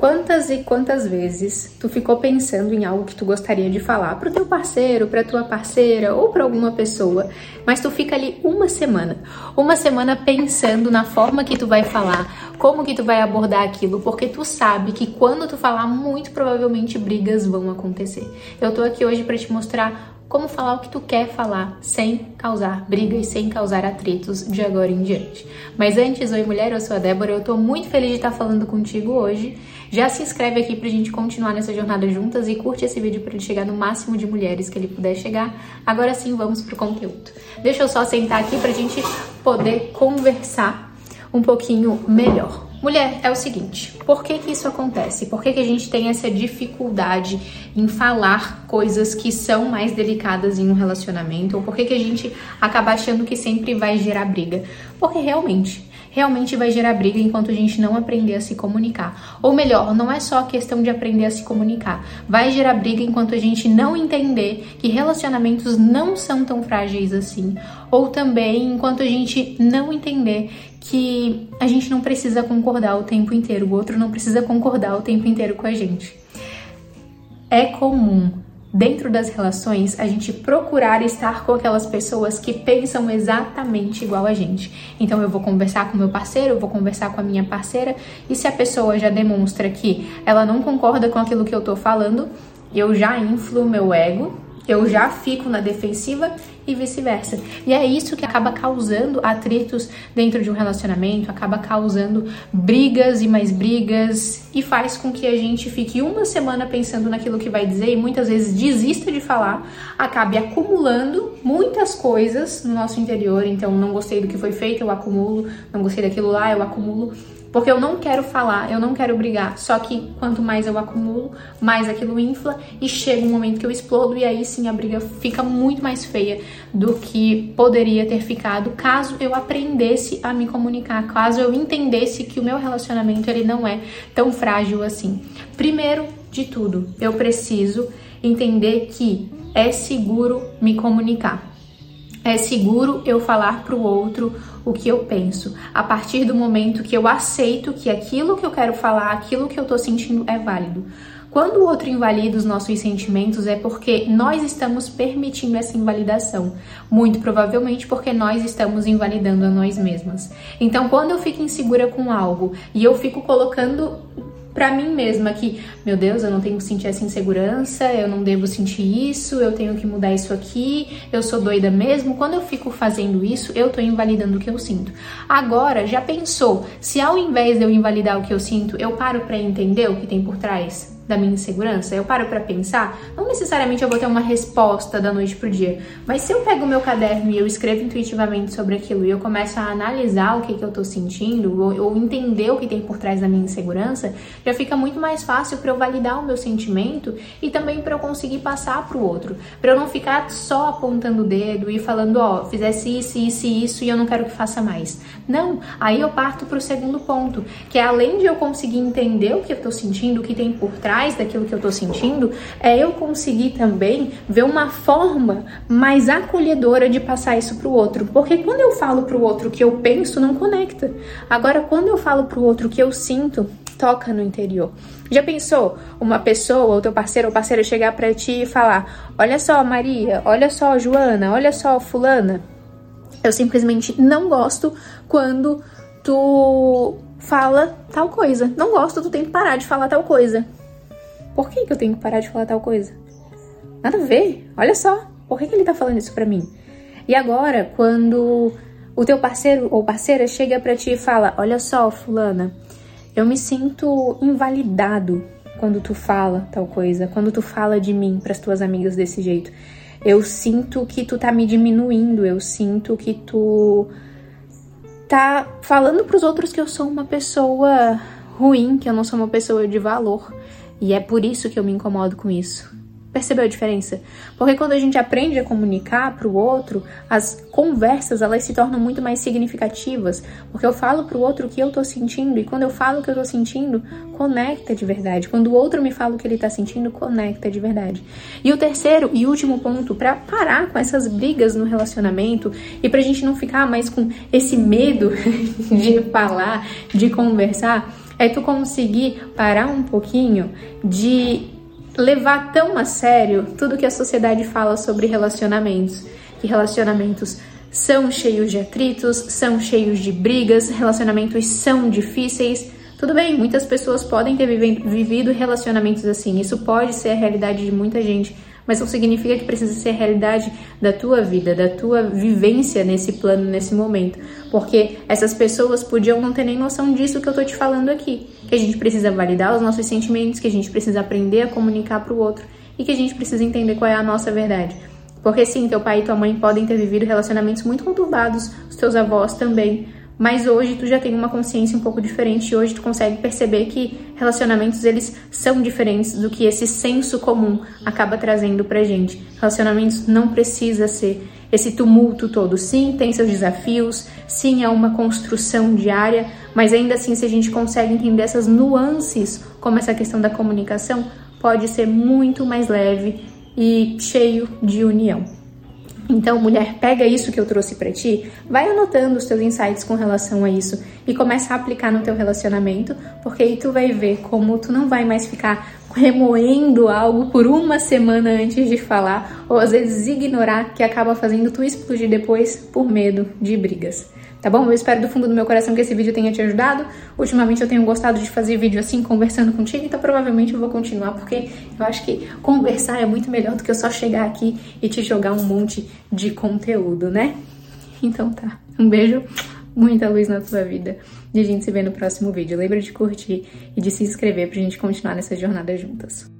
Quantas e quantas vezes tu ficou pensando em algo que tu gostaria de falar pro teu parceiro, pra tua parceira ou pra alguma pessoa, mas tu fica ali uma semana, uma semana pensando na forma que tu vai falar, como que tu vai abordar aquilo, porque tu sabe que quando tu falar, muito provavelmente brigas vão acontecer. Eu tô aqui hoje para te mostrar como falar o que tu quer falar sem causar brigas, sem causar atritos de agora em diante. Mas antes, oi mulher, eu sou a Débora, eu tô muito feliz de estar falando contigo hoje. Já se inscreve aqui pra gente continuar nessa jornada juntas e curte esse vídeo para ele chegar no máximo de mulheres que ele puder chegar. Agora sim, vamos pro conteúdo. Deixa eu só sentar aqui pra gente poder conversar um pouquinho melhor. Mulher, é o seguinte, por que que isso acontece? Por que que a gente tem essa dificuldade em falar coisas que são mais delicadas em um relacionamento? Ou por que que a gente acaba achando que sempre vai gerar briga? Porque realmente realmente vai gerar briga enquanto a gente não aprender a se comunicar. Ou melhor, não é só questão de aprender a se comunicar, vai gerar briga enquanto a gente não entender que relacionamentos não são tão frágeis assim. Ou também enquanto a gente não entender que a gente não precisa concordar o tempo inteiro, o outro não precisa concordar o tempo inteiro com a gente. É comum dentro das relações, a gente procurar estar com aquelas pessoas que pensam exatamente igual a gente. Então eu vou conversar com meu parceiro, eu vou conversar com a minha parceira, e se a pessoa já demonstra que ela não concorda com aquilo que eu tô falando, eu já inflo meu ego eu já fico na defensiva e vice-versa. E é isso que acaba causando atritos dentro de um relacionamento, acaba causando brigas e mais brigas e faz com que a gente fique uma semana pensando naquilo que vai dizer e muitas vezes desista de falar, acabe acumulando muitas coisas no nosso interior. Então, não gostei do que foi feito, eu acumulo, não gostei daquilo lá, eu acumulo. Porque eu não quero falar, eu não quero brigar. Só que quanto mais eu acumulo, mais aquilo infla e chega um momento que eu explodo e aí sim a briga fica muito mais feia do que poderia ter ficado caso eu aprendesse a me comunicar, caso eu entendesse que o meu relacionamento ele não é tão frágil assim. Primeiro de tudo, eu preciso entender que é seguro me comunicar. É seguro eu falar para o outro o que eu penso, a partir do momento que eu aceito que aquilo que eu quero falar, aquilo que eu tô sentindo é válido. Quando o outro invalida os nossos sentimentos é porque nós estamos permitindo essa invalidação, muito provavelmente porque nós estamos invalidando a nós mesmas. Então, quando eu fico insegura com algo e eu fico colocando para mim mesma que, meu Deus, eu não tenho que sentir essa insegurança, eu não devo sentir isso, eu tenho que mudar isso aqui, eu sou doida mesmo. Quando eu fico fazendo isso, eu tô invalidando o que eu sinto. Agora, já pensou, se ao invés de eu invalidar o que eu sinto, eu paro para entender o que tem por trás? Da minha insegurança, eu paro para pensar, não necessariamente eu vou ter uma resposta da noite pro dia, mas se eu pego o meu caderno e eu escrevo intuitivamente sobre aquilo e eu começo a analisar o que, que eu tô sentindo, ou, ou entender o que tem por trás da minha insegurança, já fica muito mais fácil para eu validar o meu sentimento e também para eu conseguir passar pro outro, para eu não ficar só apontando o dedo e falando, ó, oh, fizesse isso, isso e isso e eu não quero que faça mais. Não, aí eu parto pro segundo ponto, que é além de eu conseguir entender o que eu tô sentindo, o que tem por trás trás daquilo que eu tô sentindo, é eu conseguir também ver uma forma mais acolhedora de passar isso pro outro. Porque quando eu falo outro o que eu penso, não conecta. Agora, quando eu falo outro o que eu sinto, toca no interior. Já pensou uma pessoa, ou teu parceiro ou parceira chegar para ti e falar: "Olha só, Maria, olha só, Joana, olha só, fulana, eu simplesmente não gosto quando tu fala tal coisa. Não gosto, tu tem que parar de falar tal coisa. Por que, que eu tenho que parar de falar tal coisa? Nada a ver. Olha só. Por que, que ele tá falando isso pra mim? E agora, quando o teu parceiro ou parceira chega pra ti e fala: Olha só, Fulana, eu me sinto invalidado quando tu fala tal coisa, quando tu fala de mim para as tuas amigas desse jeito. Eu sinto que tu tá me diminuindo, eu sinto que tu tá falando pros outros que eu sou uma pessoa ruim, que eu não sou uma pessoa de valor. E é por isso que eu me incomodo com isso. Percebeu a diferença? Porque quando a gente aprende a comunicar para o outro, as conversas elas se tornam muito mais significativas, porque eu falo para o outro o que eu estou sentindo e quando eu falo o que eu estou sentindo, conecta de verdade. Quando o outro me fala o que ele está sentindo, conecta de verdade. E o terceiro e último ponto para parar com essas brigas no relacionamento e para a gente não ficar mais com esse medo de falar, de conversar, é tu conseguir parar um pouquinho de levar tão a sério tudo que a sociedade fala sobre relacionamentos, que relacionamentos são cheios de atritos, são cheios de brigas, relacionamentos são difíceis. Tudo bem, muitas pessoas podem ter vivido relacionamentos assim, isso pode ser a realidade de muita gente, mas não significa que precisa ser a realidade da tua vida, da tua vivência nesse plano, nesse momento. Porque essas pessoas podiam não ter nem noção disso que eu tô te falando aqui. Que a gente precisa validar os nossos sentimentos, que a gente precisa aprender a comunicar para o outro e que a gente precisa entender qual é a nossa verdade. Porque sim, teu pai e tua mãe podem ter vivido relacionamentos muito conturbados, os teus avós também, mas hoje tu já tem uma consciência um pouco diferente hoje tu consegue perceber que relacionamentos eles são diferentes do que esse senso comum acaba trazendo pra gente. Relacionamentos não precisa ser esse tumulto todo. Sim, tem seus desafios, sim, é uma construção diária, mas ainda assim, se a gente consegue entender essas nuances, como essa questão da comunicação, pode ser muito mais leve e cheio de união. Então, mulher, pega isso que eu trouxe para ti, vai anotando os teus insights com relação a isso e começa a aplicar no teu relacionamento, porque aí tu vai ver como tu não vai mais ficar remoendo algo por uma semana antes de falar, ou às vezes ignorar, que acaba fazendo tu explodir depois por medo de brigas tá bom? Eu espero do fundo do meu coração que esse vídeo tenha te ajudado. Ultimamente eu tenho gostado de fazer vídeo assim, conversando contigo, então provavelmente eu vou continuar, porque eu acho que conversar é muito melhor do que eu só chegar aqui e te jogar um monte de conteúdo, né? Então tá, um beijo, muita luz na tua vida e a gente se vê no próximo vídeo. Lembra de curtir e de se inscrever pra gente continuar nessa jornada juntas.